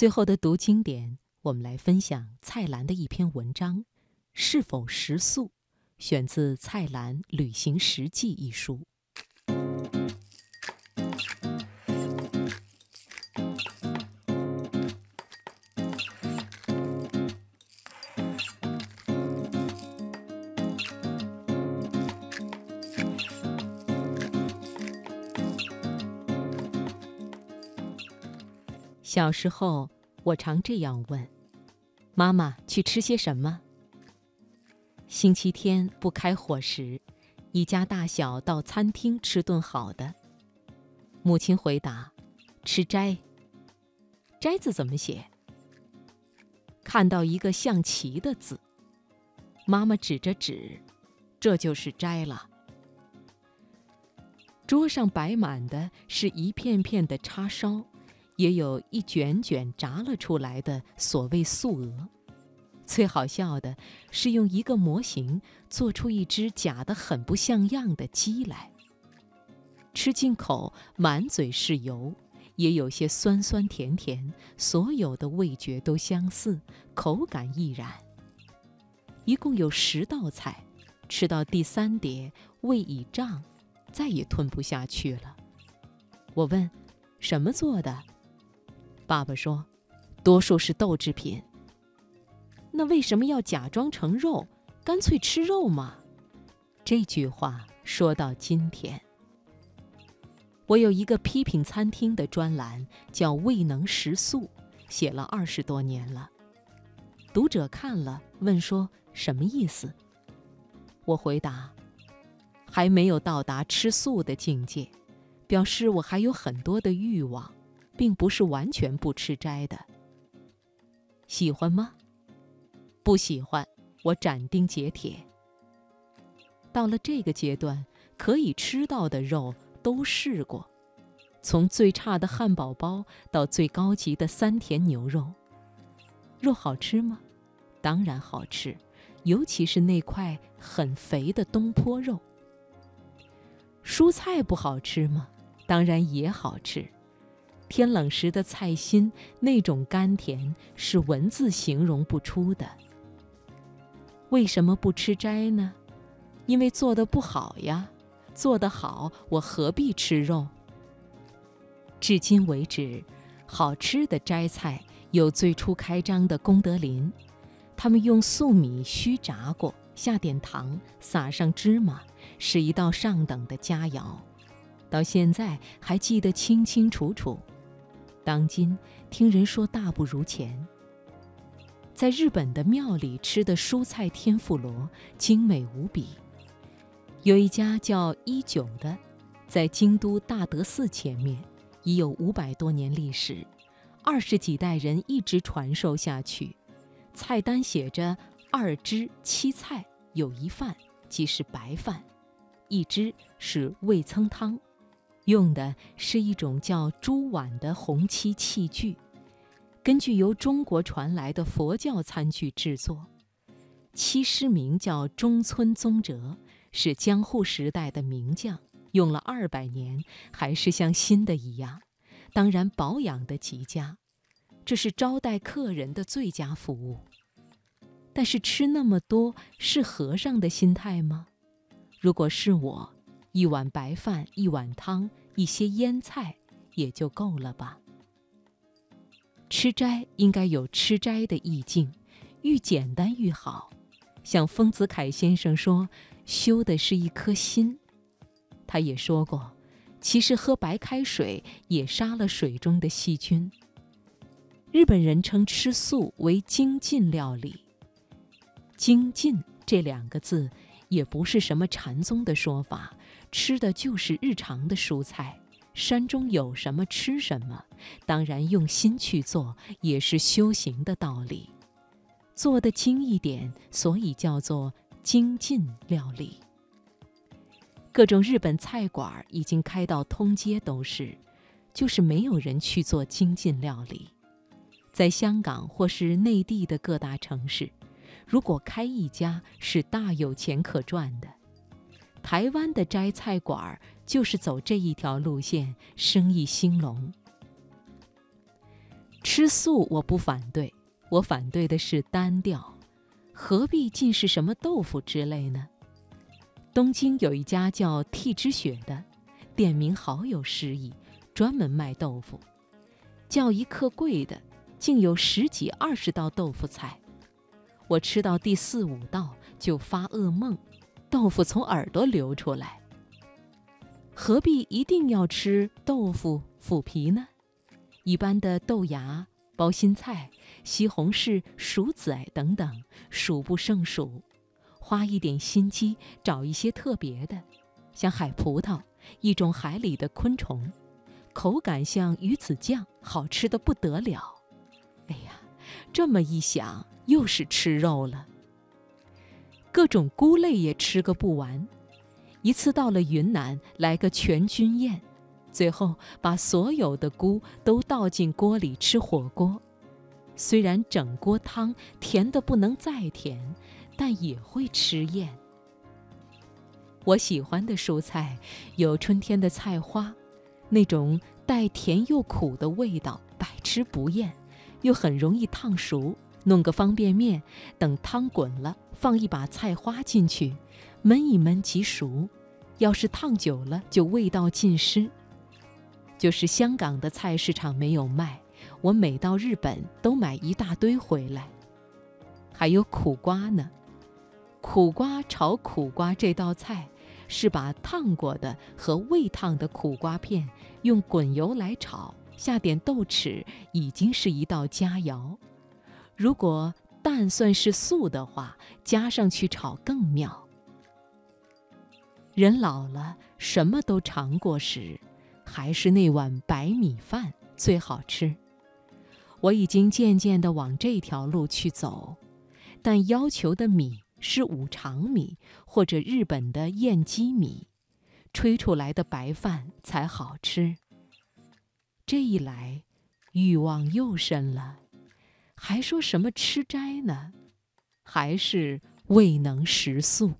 最后的读经典，我们来分享蔡澜的一篇文章《是否食素》，选自《蔡澜旅行实记》一书。小时候，我常这样问：“妈妈，去吃些什么？”星期天不开伙食，一家大小到餐厅吃顿好的。母亲回答：“吃斋。”斋字怎么写？看到一个象棋的字，妈妈指着指：“这就是斋了。”桌上摆满的是一片片的叉烧。也有一卷卷炸了出来的所谓素鹅，最好笑的是用一个模型做出一只假的很不像样的鸡来。吃进口满嘴是油，也有些酸酸甜甜，所有的味觉都相似，口感亦然。一共有十道菜，吃到第三碟胃已胀，再也吞不下去了。我问：什么做的？爸爸说：“多数是豆制品。那为什么要假装成肉，干脆吃肉嘛？”这句话说到今天，我有一个批评餐厅的专栏，叫《未能食素》，写了二十多年了。读者看了问说：“什么意思？”我回答：“还没有到达吃素的境界，表示我还有很多的欲望。”并不是完全不吃斋的。喜欢吗？不喜欢，我斩钉截铁。到了这个阶段，可以吃到的肉都试过，从最差的汉堡包到最高级的三田牛肉。肉好吃吗？当然好吃，尤其是那块很肥的东坡肉。蔬菜不好吃吗？当然也好吃。天冷时的菜心，那种甘甜是文字形容不出的。为什么不吃斋呢？因为做的不好呀。做得好，我何必吃肉？至今为止，好吃的斋菜有最初开张的功德林，他们用粟米须炸过，下点糖，撒上芝麻，是一道上等的佳肴，到现在还记得清清楚楚。当今听人说大不如前。在日本的庙里吃的蔬菜天妇罗精美无比。有一家叫一九的，在京都大德寺前面，已有五百多年历史，二十几代人一直传授下去。菜单写着二汁七菜，有一饭即是白饭，一汁是味噌汤。用的是一种叫朱碗的红漆器具，根据由中国传来的佛教餐具制作。漆师名叫中村宗哲，是江户时代的名匠，用了二百年，还是像新的一样。当然保养的极佳，这是招待客人的最佳服务。但是吃那么多是和尚的心态吗？如果是我。一碗白饭，一碗汤，一些腌菜，也就够了吧。吃斋应该有吃斋的意境，愈简单愈好。像丰子恺先生说：“修的是一颗心。”他也说过：“其实喝白开水也杀了水中的细菌。”日本人称吃素为精进料理，“精进”这两个字也不是什么禅宗的说法。吃的就是日常的蔬菜，山中有什么吃什么，当然用心去做也是修行的道理，做的精一点，所以叫做精进料理。各种日本菜馆已经开到通街都是，就是没有人去做精进料理。在香港或是内地的各大城市，如果开一家，是大有钱可赚的。台湾的斋菜馆就是走这一条路线，生意兴隆。吃素我不反对，我反对的是单调。何必尽是什么豆腐之类呢？东京有一家叫替之雪的，店名好有诗意，专门卖豆腐。叫一客贵的，竟有十几二十道豆腐菜。我吃到第四五道就发噩梦，豆腐从耳朵流出来。何必一定要吃豆腐腐皮呢？一般的豆芽。包心菜、西红柿、薯仔等等，数不胜数。花一点心机，找一些特别的，像海葡萄，一种海里的昆虫，口感像鱼子酱，好吃的不得了。哎呀，这么一想，又是吃肉了。各种菇类也吃个不完。一次到了云南，来个全军宴。最后把所有的菇都倒进锅里吃火锅，虽然整锅汤甜的不能再甜，但也会吃厌。我喜欢的蔬菜有春天的菜花，那种带甜又苦的味道，百吃不厌，又很容易烫熟。弄个方便面，等汤滚了，放一把菜花进去，焖一焖即熟。要是烫久了，就味道尽失。就是香港的菜市场没有卖，我每到日本都买一大堆回来。还有苦瓜呢，苦瓜炒苦瓜这道菜，是把烫过的和未烫的苦瓜片用滚油来炒，下点豆豉，已经是一道佳肴。如果蛋算是素的话，加上去炒更妙。人老了，什么都尝过时。还是那碗白米饭最好吃。我已经渐渐地往这条路去走，但要求的米是五常米或者日本的燕鸡米，吹出来的白饭才好吃。这一来，欲望又深了，还说什么吃斋呢？还是未能食素。